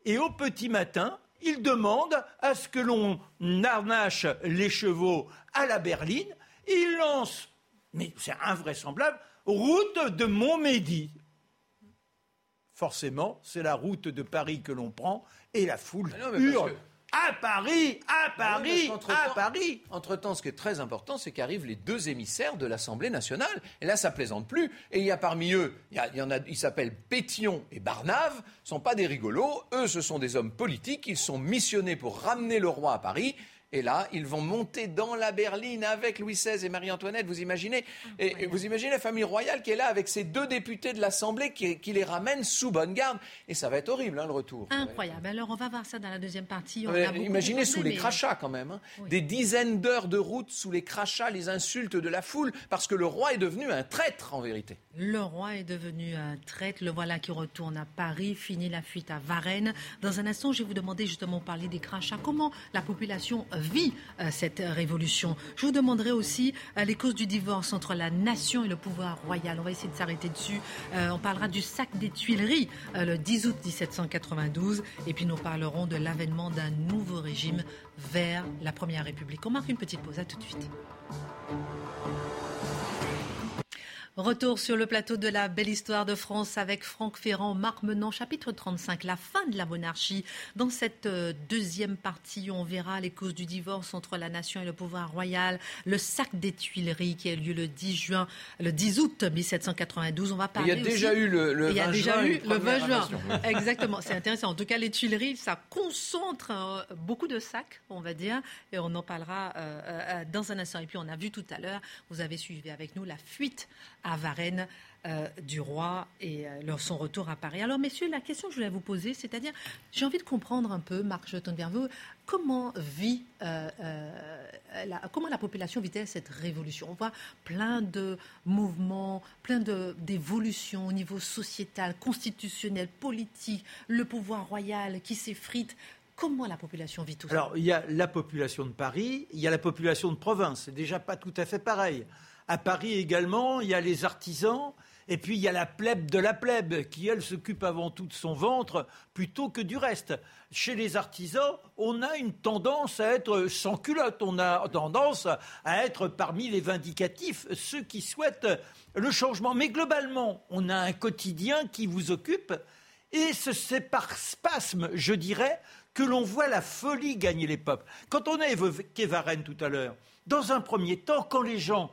Et au petit matin, il demande à ce que l'on harnache les chevaux à la berline. Il lance, mais c'est invraisemblable, route de Montmédy. Forcément, c'est la route de Paris que l'on prend et la foule hurle. À Paris, à ah Paris, à Paris. Entre-temps, ce qui est très important, c'est qu'arrivent les deux émissaires de l'Assemblée nationale. Et là, ça plaisante plus. Et il y a parmi eux, il y, en a, ils s'appellent Pétion et Barnave. Ce sont pas des rigolos. Eux, ce sont des hommes politiques. Ils sont missionnés pour ramener le roi à Paris. Et là, ils vont monter dans la berline avec Louis XVI et Marie-Antoinette. Vous imaginez? Et vous imaginez la famille royale qui est là avec ces deux députés de l'Assemblée qui, les ramènent sous bonne garde. Et ça va être horrible, hein, le retour. Incroyable. Alors, on va voir ça dans la deuxième partie. imaginez sous les crachats, quand même. Hein. Des dizaines d'heures de route sous les crachats, les insultes de la foule, parce que le roi est devenu un traître, en vérité. Le roi est devenu un traître. Le voilà qui retourne à Paris, finit la fuite à Varennes. Dans un instant, je vais vous demander justement parler des crachats. Comment la population vit euh, cette révolution. Je vous demanderai aussi euh, les causes du divorce entre la nation et le pouvoir royal. On va essayer de s'arrêter dessus. Euh, on parlera du sac des Tuileries le 10 août 1792 et puis nous parlerons de l'avènement d'un nouveau régime vers la Première République. On marque une petite pause. À tout de suite. Retour sur le plateau de la belle histoire de France avec Franck Ferrand, Marc Menant, chapitre 35, la fin de la monarchie. Dans cette euh, deuxième partie, on verra les causes du divorce entre la nation et le pouvoir royal, le sac des Tuileries qui a lieu le 10 juin, le 10 août 1792. On va parler. Il y a déjà eu le, le il y a déjà eu le 20 juin. [LAUGHS] Exactement, c'est intéressant. En tout cas, les Tuileries, ça concentre euh, beaucoup de sacs, on va dire, et on en parlera euh, dans un instant. Et puis, on a vu tout à l'heure, vous avez suivi avec nous la fuite à Varennes euh, du roi et euh, son retour à Paris. Alors, messieurs, la question que je voulais vous poser, c'est-à-dire, j'ai envie de comprendre un peu, Marc, je tourne vers vous, comment vit, euh, la, comment la population vit cette révolution? On voit plein de mouvements, plein d'évolutions au niveau sociétal, constitutionnel, politique, le pouvoir royal qui s'effrite. Comment la population vit tout ça? Alors, il y a la population de Paris, il y a la population de province. C'est déjà pas tout à fait pareil. À Paris également, il y a les artisans, et puis il y a la plèbe de la plèbe, qui, elle, s'occupe avant tout de son ventre plutôt que du reste. Chez les artisans, on a une tendance à être sans culotte, on a tendance à être parmi les vindicatifs, ceux qui souhaitent le changement. Mais globalement, on a un quotidien qui vous occupe, et c'est par spasme, je dirais, que l'on voit la folie gagner les peuples. Quand on a évoqué Varennes tout à l'heure, dans un premier temps, quand les gens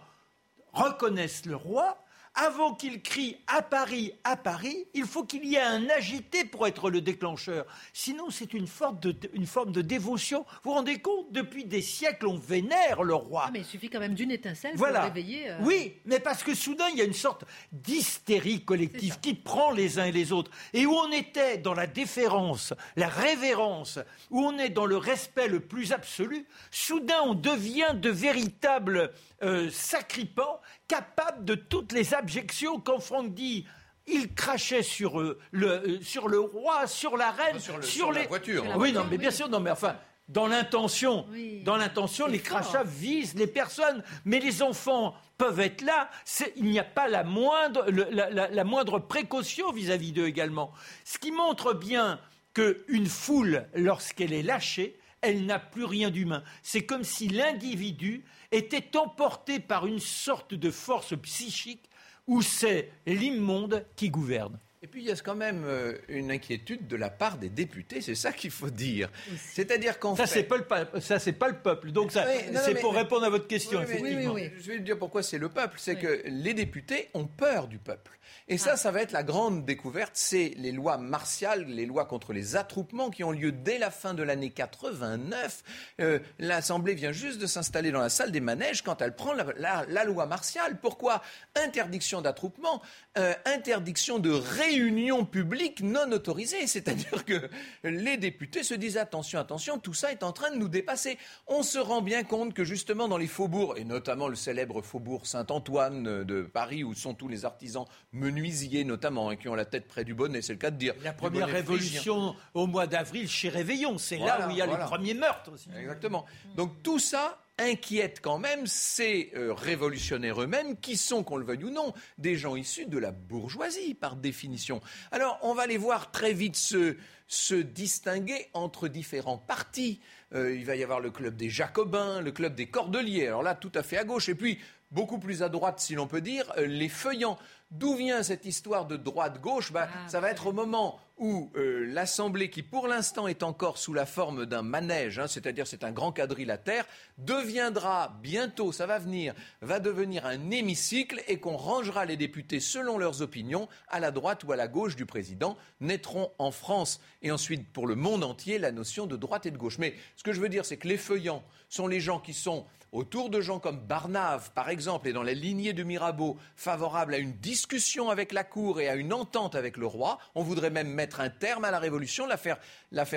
reconnaissent le roi, avant qu'il crie à Paris, à Paris, il faut qu'il y ait un agité pour être le déclencheur. Sinon, c'est une, forme de, dévotion. Vous vous rendez compte Depuis des siècles, on vénère le roi. Ah, mais il suffit quand même d'une étincelle pour réveiller. Euh, oui, mais parce que soudain, il y a une sorte d'hystérie collective qui prend les uns et les autres. Et où on était dans la déférence, la révérence, où on est dans le respect le plus absolu, soudain, on devient de véritables euh, sacripants, capables de toutes les abjections quand Franck dit il crachait sur, euh, le, euh, sur le roi, sur la reine, sur, les... la voiture. oui, non, mais bien sûr, non, mais enfin, dans l'intention, dans l'intention, les crachats visent les personnes, mais les enfants peuvent être là. Il n'y a pas la moindre, la, moindre précaution vis-à-vis d'eux également. Ce qui montre bien qu'une foule, lorsqu'elle est lâchée, elle n'a plus rien d'humain. C'est comme si l'individu était emporté par une sorte de force psychique où c'est l'immonde qui gouverne. Et puis il y a quand même euh, une inquiétude de la part des députés, c'est ça qu'il faut dire. C'est-à-dire qu'en ça c'est pas le ça c'est pas le peuple. Donc ça c'est pour répondre à votre question effectivement. Oui, Je vais dire pourquoi c'est le peuple, c'est que les députés ont peur du peuple. Et ça, ah. ça va être la grande découverte, c'est les lois martiales, les lois contre les attroupements qui ont lieu dès la fin de l'année 89. Euh, L'Assemblée vient juste de s'installer dans la salle des manèges quand elle prend la, loi martiale. Pourquoi? Interdiction d'attroupement, euh, interdiction de réunion publique non autorisée. C'est-à-dire que les députés se disent attention, attention, tout ça est en train de nous dépasser. On se rend bien compte que justement dans les faubourgs, et notamment le célèbre faubourg Saint-Antoine de Paris, où sont tous les artisans menuisiers notamment, et qui ont la tête près du bonnet, c'est le cas de dire. La première révolution au mois d'avril chez Réveillon, c'est là où il y a les premiers meurtres aussi. Exactement. Donc tout ça inquiète quand même ces euh, révolutionnaires eux-mêmes, qui sont, qu'on le veuille ou non, des gens issus de la bourgeoisie, par définition. Alors, on va les voir très vite se, se distinguer entre différents partis. Euh, il va y avoir le club des Jacobins, le club des Cordeliers, alors là, tout à fait à gauche, et puis, beaucoup plus à droite, si l'on peut dire, euh, les Feuillants. D'où vient cette histoire de droite-gauche? Bah, ah, Ça va être au moment où euh, l'Assemblée, qui pour l'instant est encore sous la forme d'un manège, hein, c'est-à-dire c'est un grand quadrilatère, deviendra bientôt, ça va venir, va devenir un hémicycle et qu'on rangera les députés selon leurs opinions à la droite ou à la gauche du président, naîtront en France et ensuite pour le monde entier la notion de droite et de gauche. Mais ce que je veux dire, c'est que les feuillants sont les gens qui sont autour de gens comme Barnave, par exemple, et dans la lignée de Mirabeau, favorables à une discussion avec la Cour et à une entente avec le roi. On voudrait même mettre un terme à la Révolution, la faire,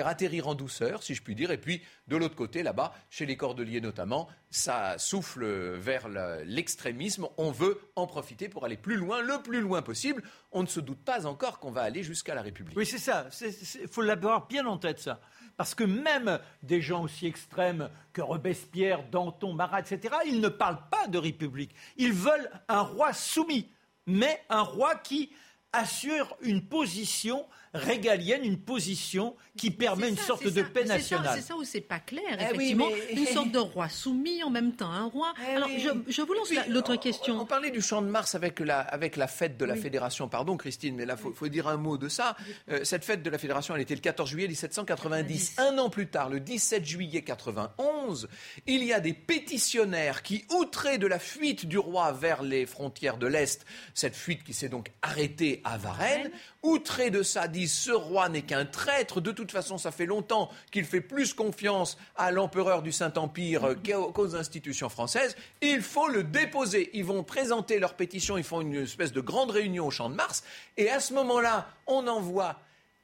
atterrir en douceur, si je puis dire. Et puis, de l'autre côté, là-bas, chez les Cordeliers notamment, ça souffle vers l'extrémisme. On veut en profiter pour aller plus loin, le plus loin possible. On ne se doute pas encore qu'on va aller jusqu'à la République. Oui, c'est ça. Il faut l'avoir bien en tête, ça. Parce que même des gens aussi extrêmes que Robespierre, Danton, Marat, etc., ils ne parlent pas de République. Ils veulent un roi soumis, mais un roi qui assure une position régalienne, une position qui permet une sorte de paix nationale. C'est ça où c'est pas clair, eh effectivement. Une sorte de roi soumis en même temps, un roi. Eh Alors, je, vous lance l'autre question. On, parlait du champ de Mars avec la, avec la fête de la Fédération. Pardon, Christine, mais là, il faut, dire un mot de ça. Euh, cette fête de la Fédération, elle était le 14 juillet 1790. Un an plus tard, le 17 juillet 91, il y a des pétitionnaires qui, outrés de la fuite du roi vers les frontières de l'Est, cette fuite qui s'est donc arrêtée à Varennes, outrés de ça, disent ce roi n'est qu'un traître. De toute façon, ça fait longtemps qu'il fait plus confiance à l'empereur du Saint-Empire [LAUGHS] qu'aux institutions françaises. Il faut le déposer. Ils vont présenter leur pétition, ils font une espèce de grande réunion au Champ de Mars. Et à ce moment-là, on envoie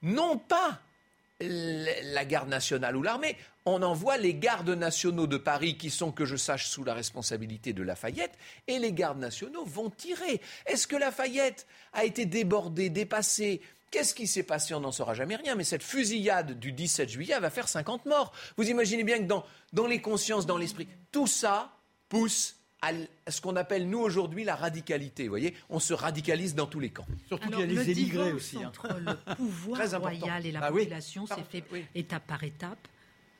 non pas la garde nationale ou l'armée, on envoie les gardes nationaux de Paris qui sont, que je sache, sous la responsabilité de Lafayette, et les gardes nationaux vont tirer. Est-ce que Lafayette a été débordé, dépassé Qu'est-ce qui s'est passé? On n'en saura jamais rien. Mais cette fusillade du 17 juillet va faire 50 morts. Vous imaginez bien que dans, dans les consciences, dans l'esprit, tout ça pousse à ce qu'on appelle, nous, aujourd'hui, la radicalité. Vous voyez? On se radicalise dans tous les camps. Surtout qu'il y a les émigrés aussi. Hein. Entre le [LAUGHS] pouvoir royal et la ah population, c'est fait étape par étape.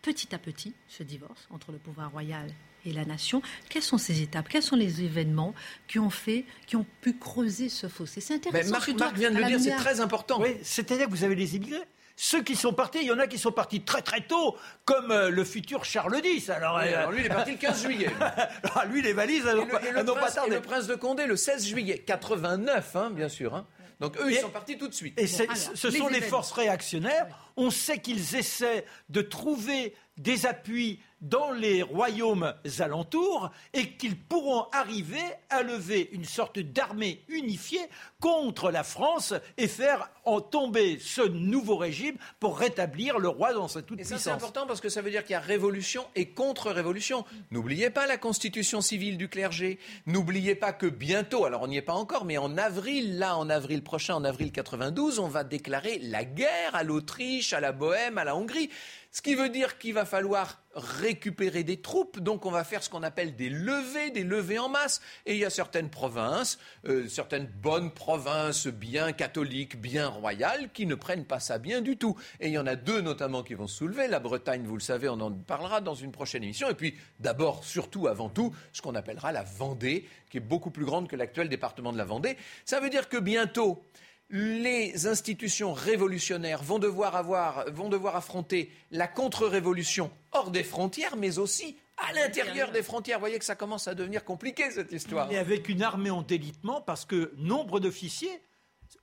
Petit à petit, ce divorce entre le pouvoir royal et la nation. Quelles sont ces étapes? Quels sont les événements qui ont fait, qui ont pu creuser ce fossé? C'est intéressant. Mais Marc, vient de le dire, c'est très important. Oui, c'est-à-dire que vous avez les immigrés. Ceux qui sont partis, il y en a qui sont partis très très tôt, comme euh, le futur Charles X. Alors, euh, lui, il est parti le 15 juillet. [LAUGHS] Lui, les valises, elles n'ont pas tardé. Et le prince de Condé, le 16 juillet 89, hein, bien sûr. Hein. Donc eux, ils sont partis tout de suite. Et ce sont les forces réactionnaires. On sait qu'ils essaient de trouver des appuis dans les royaumes alentours et qu'ils pourront arriver à lever une sorte d'armée unifiée contre la France et faire en tomber ce nouveau régime pour rétablir le roi dans sa toute puissance. C'est important parce que ça veut dire qu'il y a révolution et contre-révolution. N'oubliez pas la constitution civile du clergé. N'oubliez pas que bientôt, alors on n'y est pas encore, mais en avril, là, en avril prochain, en avril 92, on va déclarer la guerre à l'Autriche, à la Bohème, à la Hongrie. Ce qui veut dire qu'il va falloir récupérer des troupes, donc on va faire ce qu'on appelle des levées, des levées en masse. Et il y a certaines provinces, euh, certaines bonnes provinces bien catholiques, bien royales, qui ne prennent pas ça bien du tout. Et il y en a deux notamment qui vont se soulever. La Bretagne, vous le savez, on en parlera dans une prochaine émission. Et puis d'abord, surtout, avant tout, ce qu'on appellera la Vendée, qui est beaucoup plus grande que l'actuel département de la Vendée. Ça veut dire que bientôt, les institutions révolutionnaires vont devoir, avoir, vont devoir affronter la contre-révolution hors des frontières, mais aussi à l'intérieur des frontières. Vous voyez que ça commence à devenir compliqué, cette histoire. Et avec une armée en délitement, parce que nombre d'officiers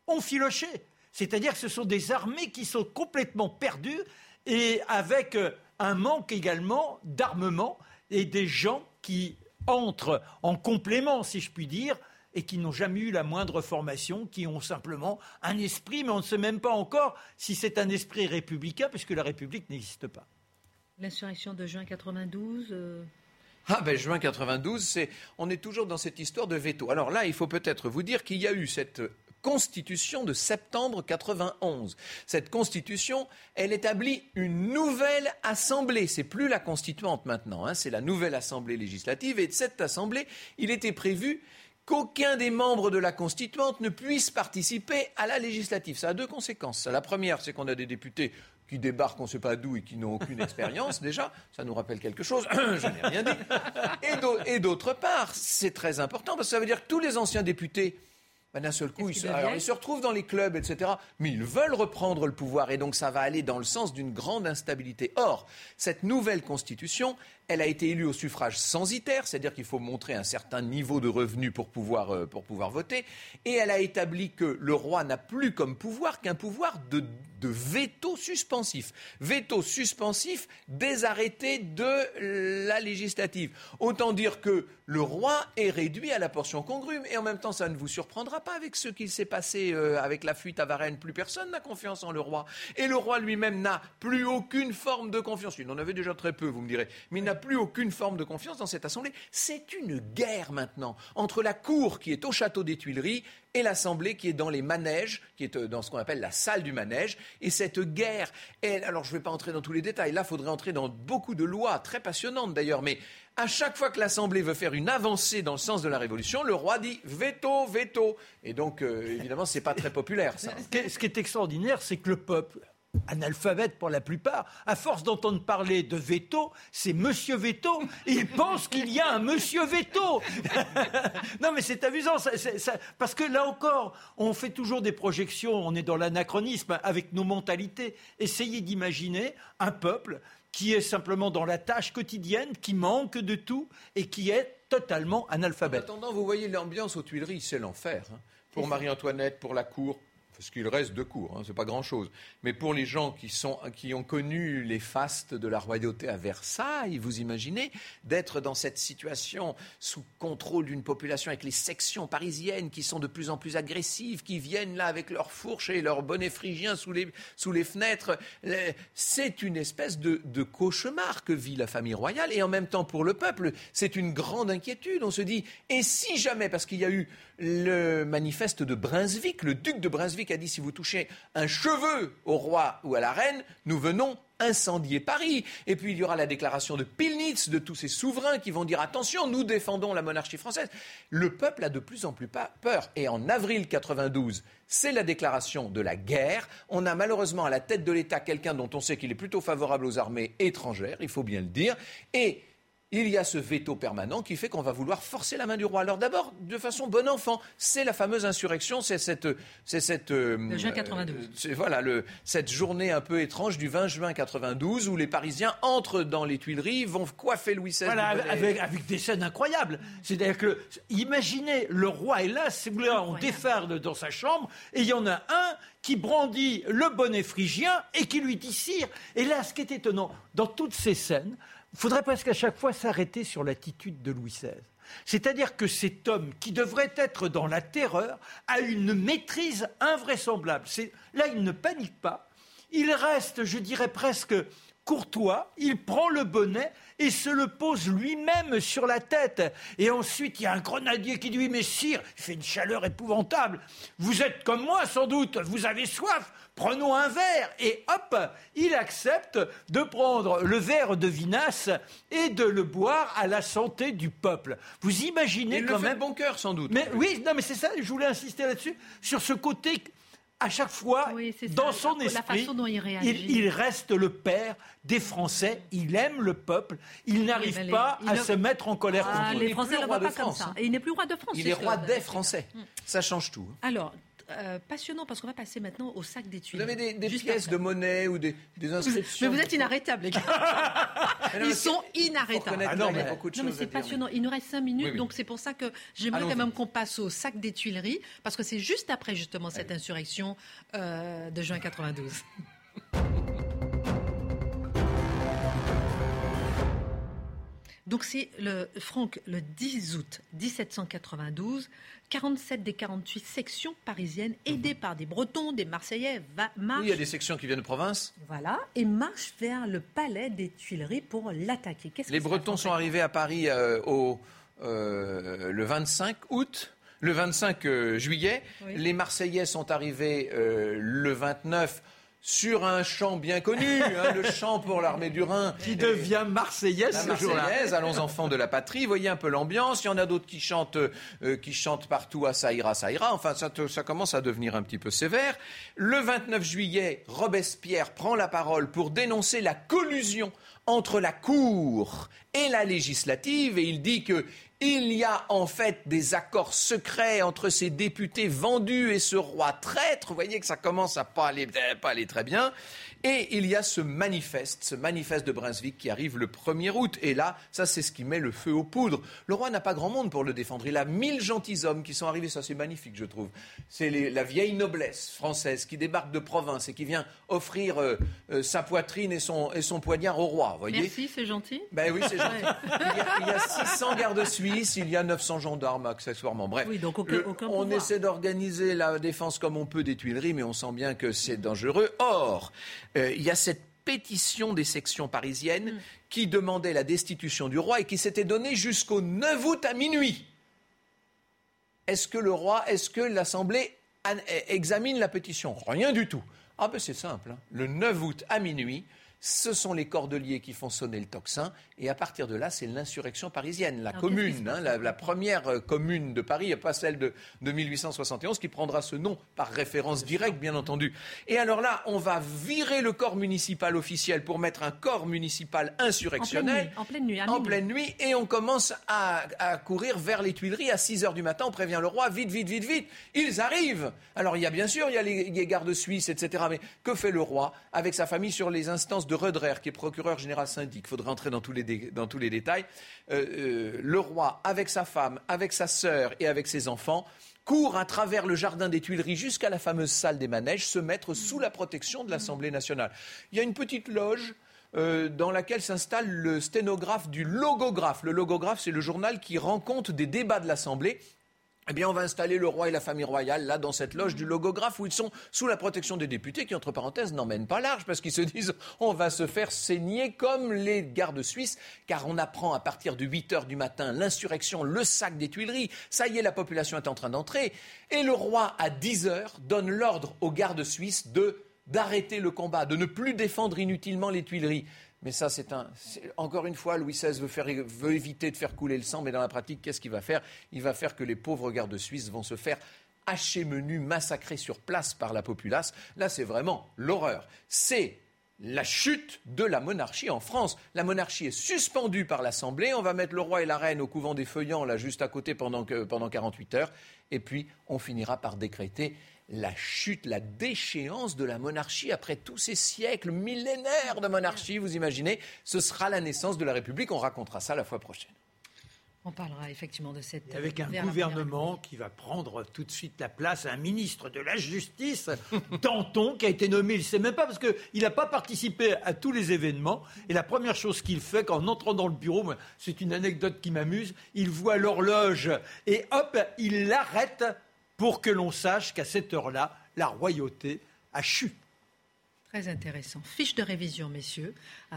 ont filoché. C'est-à-dire que ce sont des armées qui sont complètement perdues et avec euh, un manque également d'armement et des gens qui entrent en complément, si je puis dire, et qui n'ont jamais eu la moindre formation, qui ont simplement un esprit, mais on ne sait même pas encore si c'est un esprit républicain, puisque la République n'existe pas. L'insurrection de juin 92 euh, Ah ben juin 92, c'est on est toujours dans cette histoire de veto. Alors là, il faut peut-être vous dire qu'il y a eu cette constitution de septembre 91. Cette constitution, elle établit une nouvelle assemblée. C'est plus la constituante maintenant, hein, c'est la nouvelle assemblée législative. Et de cette assemblée, il était prévu qu'aucun des membres de la constituante ne puisse participer à la législative. Ça a deux conséquences. La première, c'est qu'on a des députés qui débarquent on ne sait pas d'où et qui n'ont aucune expérience déjà, ça nous rappelle quelque chose, [COUGHS] je n'ai rien dit. Et d'autre part, c'est très important parce que ça veut dire que tous les anciens députés bah, d'un seul coup, ils se, alors, ils se retrouvent dans les clubs, etc. Mais ils veulent reprendre le pouvoir et donc ça va aller dans le sens d'une grande instabilité. Or, cette nouvelle constitution, elle a été élue au suffrage censitaire, c'est-à-dire qu'il faut montrer un certain niveau de revenu pour pouvoir, euh, pour pouvoir voter. Et elle a établi que le roi n'a plus comme pouvoir qu'un pouvoir de, de, veto suspensif. Veto suspensif des arrêtés de la législative. Autant dire que le roi est réduit à la portion congrue. Et en même temps, ça ne vous surprendra pas avec ce qu'il s'est passé euh, avec la fuite à Varennes. Plus personne n'a confiance en le roi. Et le roi lui-même n'a plus aucune forme de confiance. Il en avait déjà très peu, vous me direz. Mais il n'a plus aucune forme de confiance dans cette Assemblée. C'est une guerre maintenant entre la cour qui est au château des Tuileries et l'Assemblée qui est dans les manèges, qui est euh, dans ce qu'on appelle la salle du manège. Et cette guerre, alors je ne vais pas entrer dans tous les détails, là il faudrait entrer dans beaucoup de lois, très passionnantes d'ailleurs, mais à chaque fois que l'Assemblée veut faire une avancée dans le sens de la Révolution, le roi dit veto, veto. Et donc, euh, évidemment, ce n'est pas très populaire, ça. Ce qui est extraordinaire, c'est que le peuple analphabète pour la plupart, à force d'entendre parler de veto, c'est Monsieur Veto. Il pense qu'il y a un Monsieur Veto. [LAUGHS] non, mais c'est amusant, parce que là encore, on fait toujours des projections, on est dans l'anachronisme avec nos mentalités. Essayez d'imaginer un peuple qui est simplement dans la tâche quotidienne, qui manque de tout et qui est totalement analphabète. En attendant, vous voyez l'ambiance aux Tuileries, c'est l'enfer. Hein. Pour Marie-Antoinette, pour la cour, parce qu'il reste de cours, hein, ce n'est pas grand-chose. Mais pour les gens qui, sont, qui ont connu les fastes de la royauté à Versailles, vous imaginez d'être dans cette situation sous contrôle d'une population avec les sections parisiennes qui sont de plus en plus agressives, qui viennent là avec leurs fourches et leurs bonnets phrygiens sous les, sous les fenêtres. Euh, c'est une espèce de, de cauchemar que vit la famille royale et en même temps pour le peuple, c'est une grande inquiétude. On se dit, et si jamais, parce qu'il y a eu le manifeste de Brunswick, le duc de Brunswick a dit si vous touchez un cheveu au roi ou à la reine, nous venons incendier Paris. Et puis il y aura la déclaration de Pilnitz, de tous ces souverains qui vont dire attention, nous défendons la monarchie française. Le peuple a de plus en plus peur. Et en avril 92, c'est la déclaration de la guerre. On a malheureusement à la tête de l'État quelqu'un dont on sait qu'il est plutôt favorable aux armées étrangères, il faut bien le dire. Et il y a ce veto permanent qui fait qu'on va vouloir forcer la main du roi. Alors d'abord, de façon bon enfant, c'est la fameuse insurrection, c'est cette, c'est cette, euh, le juin 92. Euh, voilà, le, cette journée un peu étrange du 20 juin 92 où les Parisiens entrent dans les Tuileries, vont coiffer Louis XVI. Voilà, avec, avec, des scènes incroyables. C'est-à-dire que, imaginez, le roi est là, si vous voulez, on déferle dans sa chambre, et il y en a un qui brandit le bonnet phrygien et qui lui dit sire. Et là, ce qui est étonnant, dans toutes ces scènes, il faudrait presque à chaque fois s'arrêter sur l'attitude de Louis XVI. C'est-à-dire que cet homme qui devrait être dans la terreur a une maîtrise invraisemblable. Là, il ne panique pas. Il reste, je dirais presque courtois, il prend le bonnet et se le pose lui-même sur la tête. Et ensuite, il y a un grenadier qui dit Mais sire, il fait une chaleur épouvantable. Vous êtes comme moi, sans doute, vous avez soif prenons un verre. Et hop, il accepte de prendre le verre de vinasse et de le boire à la santé du peuple. Vous imaginez il quand le même. Fait bon cœur, sans doute. Mais oui, non, mais c'est ça. Je voulais insister là-dessus sur ce côté. À chaque fois, dans son esprit, il, reste le père des Français. Il aime le peuple. Il n'arrive pas à se mettre en colère ah, contre Les Français ne voient pas comme ça. Et il n'est plus roi de France. Il est roi des Français. Ça change tout. Alors, euh, passionnant parce qu'on va passer maintenant au sac d'études. Vous avez des, pièces de monnaie ou des, inscriptions Mais vous êtes inarrêtables, les gars. [LAUGHS] Ils sont inarrêtables. Ah non, mais, c'est passionnant. Il nous reste cinq minutes, donc c'est pour ça que j'aimerais quand même qu'on passe au sac des Tuileries, parce que c'est juste après justement cette insurrection euh, de juin 92. Donc c'est le Franck le 10 août 1792, 47 des 48 sections parisiennes aidées mhm. par des Bretons, des Marseillais marchent. Oui, il y a des sections qui viennent de province. Voilà, et marchent vers le palais des Tuileries pour l'attaquer. Les Bretons sont arrivés à Paris euh, au, euh, le 25 août. Le 25 euh, juillet, les Marseillais sont arrivés le 29 sur un chant bien connu, hein, le chant pour l'armée du Rhin. Qui devient marseillaise ce jour-là. Allons enfants de la patrie. Voyez un peu l'ambiance. Il y en a d'autres qui chantent, euh, qui chantent partout à ça ira, ça ira. Enfin, ça, ça commence à devenir un petit peu sévère. Le 29 juillet, Robespierre prend la parole pour dénoncer la collusion entre la cour et la législative et il dit que Il y a en fait des accords secrets entre ces députés vendus et ce roi traître. Vous voyez que ça commence à pas aller, pas aller très bien. Et il y a ce manifeste, ce manifeste de Brunswick qui arrive le 1er août. Et là, ça, c'est ce qui met le feu aux poudres. Le roi n'a pas grand monde pour le défendre. Il a mille gentilshommes qui sont arrivés. Ça, c'est magnifique, je trouve. C'est la vieille noblesse française qui débarque de province et qui vient offrir euh, euh, sa poitrine et son, et son poignard au roi. Voyez Merci, c'est gentil. Ben oui, c'est gentil. il, y a, 600 gardes suisses, il y a 900 gendarmes accessoirement. Bref, oui, donc aucun, on essaie d'organiser la défense comme on peut des Tuileries, mais on sent bien que c'est dangereux. Or, euh, il y a cette pétition des sections parisiennes mm. qui demandait la destitution du roi et qui s'était donnée jusqu'au 9 août à minuit. Est-ce que le roi, est-ce que l'Assemblée examine la pétition? Rien du tout. Ah ben c'est simple. Hein. Le 9 août à minuit, ce sont les cordeliers qui font sonner le tocsin, et à partir de là, c'est l'insurrection parisienne, la commune, hein, la, première euh, commune de Paris, et pas celle de, 1871, qui prendra ce nom par référence directe, bien entendu. Et alors là, on va virer le corps municipal officiel pour mettre un corps municipal insurrectionnel. En pleine nuit. En pleine nuit, et on commence à, courir vers les Tuileries à 6 heures du matin. On prévient le roi, vite, vite, vite, vite. Ils arrivent. Alors il y a bien sûr, il y a les, les gardes suisses, etc. Mais que fait le roi avec sa famille sur les instances de de qui est procureur général syndic, faudrait rentrer dans tous les, dans tous les détails, euh, euh, le roi, avec sa femme, avec sa sœur et avec ses enfants, court à travers le jardin des Tuileries jusqu'à la fameuse salle des manèges, se mettre sous la protection de l'Assemblée nationale. Il y a une petite loge euh, dans laquelle s'installe le sténographe du logographe. Le logographe, c'est le journal qui rend compte des débats de l'Assemblée eh bien, on va installer le roi et la famille royale là dans cette loge du logographe où ils sont sous la protection des députés qui, entre parenthèses, n'emmènent pas large parce qu'ils se disent on va se faire saigner comme les gardes suisses car on apprend à partir de 8 heures du matin l'insurrection, le sac des Tuileries. Ça y est, la population est en train d'entrer et le roi à 10 heures donne l'ordre aux gardes suisses de d'arrêter le combat, de ne plus défendre inutilement les Tuileries. Mais ça, c'est un. Encore une fois, Louis XVI veut, éviter de faire couler le sang, mais dans la pratique, qu'est-ce qu'il va faire? Il va faire que les pauvres gardes suisses vont se faire hacher menu, massacrer sur place par la populace. Là, c'est vraiment l'horreur. C'est la chute de la monarchie en France. La monarchie est suspendue par l'Assemblée. On va mettre le roi et la reine au couvent des Feuillants, là, juste à côté, pendant, pendant 48 heures. Et puis, on finira par décréter la chute, la déchéance de la monarchie après tous ces siècles millénaires de monarchie, vous imaginez, ce sera la naissance de la République. On racontera ça la fois prochaine. On parlera effectivement de cette. avec un gouvernement qui va prendre tout de suite la place à un ministre de la Justice, [LAUGHS] Danton, qui a été nommé, il ne sait même pas, parce qu'il n'a pas participé à tous les événements. Et la première chose qu'il fait, qu'en entrant dans le bureau, c'est une anecdote qui m'amuse, il voit l'horloge et hop, il l'arrête pour que l'on sache qu'à cette heure-là, la royauté a chu. Très intéressant. Fiche de révision, messieurs. Euh,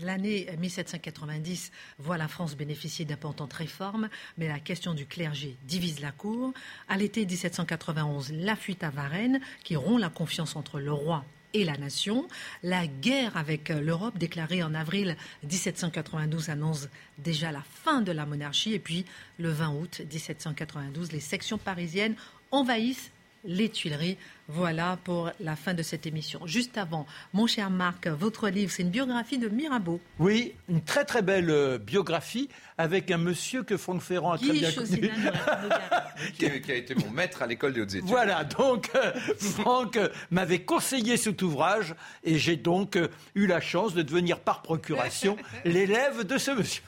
l'année 1790 voit la France bénéficier d'importantes réformes, mais la question du clergé divise la cour. À l'été 1791, la fuite à Varennes, qui rompt la confiance entre le roi et la nation. La guerre avec l'Europe, déclarée en avril 1792, annonce déjà la fin de la monarchie. Et puis, le 20 août 1792, les sections parisiennes envahissent les Tuileries. Voilà pour la fin de cette émission. Juste avant, mon cher Marc, votre livre, c'est une biographie de Mirabeau. Oui, une très très belle euh, biographie avec un monsieur que Franck Ferrand a très bien connu. [LAUGHS] qui, a été mon maître à l'école des hautes études. Voilà, donc euh, Franck m'avait conseillé cet ouvrage et j'ai donc euh, eu la chance de devenir par procuration [LAUGHS] l'élève de ce monsieur.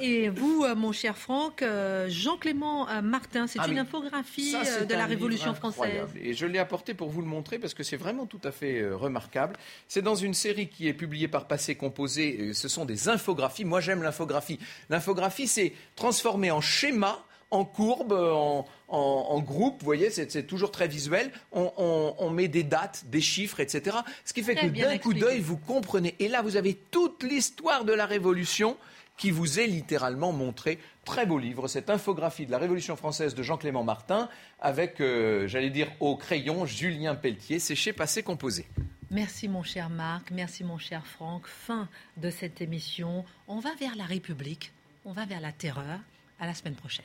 Et vous, mon cher Franck, Jean-Clément Martin, c'est ah une infographie de la Révolution française. Et je l'ai apporté pour vous le montrer parce que c'est vraiment tout à fait euh, remarquable. C'est dans une série qui est publiée par Passé Composé. Ce sont des infographies. Moi, j'aime l'infographie. L'infographie, c'est transformé en schéma en courbe, en, groupe, vous voyez, c'est toujours très visuel. On, met des dates, des chiffres, etc. Ce qui fait que d'un coup d'œil, vous comprenez. Et là, vous avez toute l'histoire de la Révolution qui vous est littéralement montrée très beau livre, cette infographie de la Révolution française de Jean-Clément Martin, avec, euh, j'allais dire, au crayon Julien Pelletier. C'est chez Passé Composé. Merci mon cher Marc, merci mon cher Franck. Fin de cette émission. On va vers la République, on va vers la terreur. À la semaine prochaine.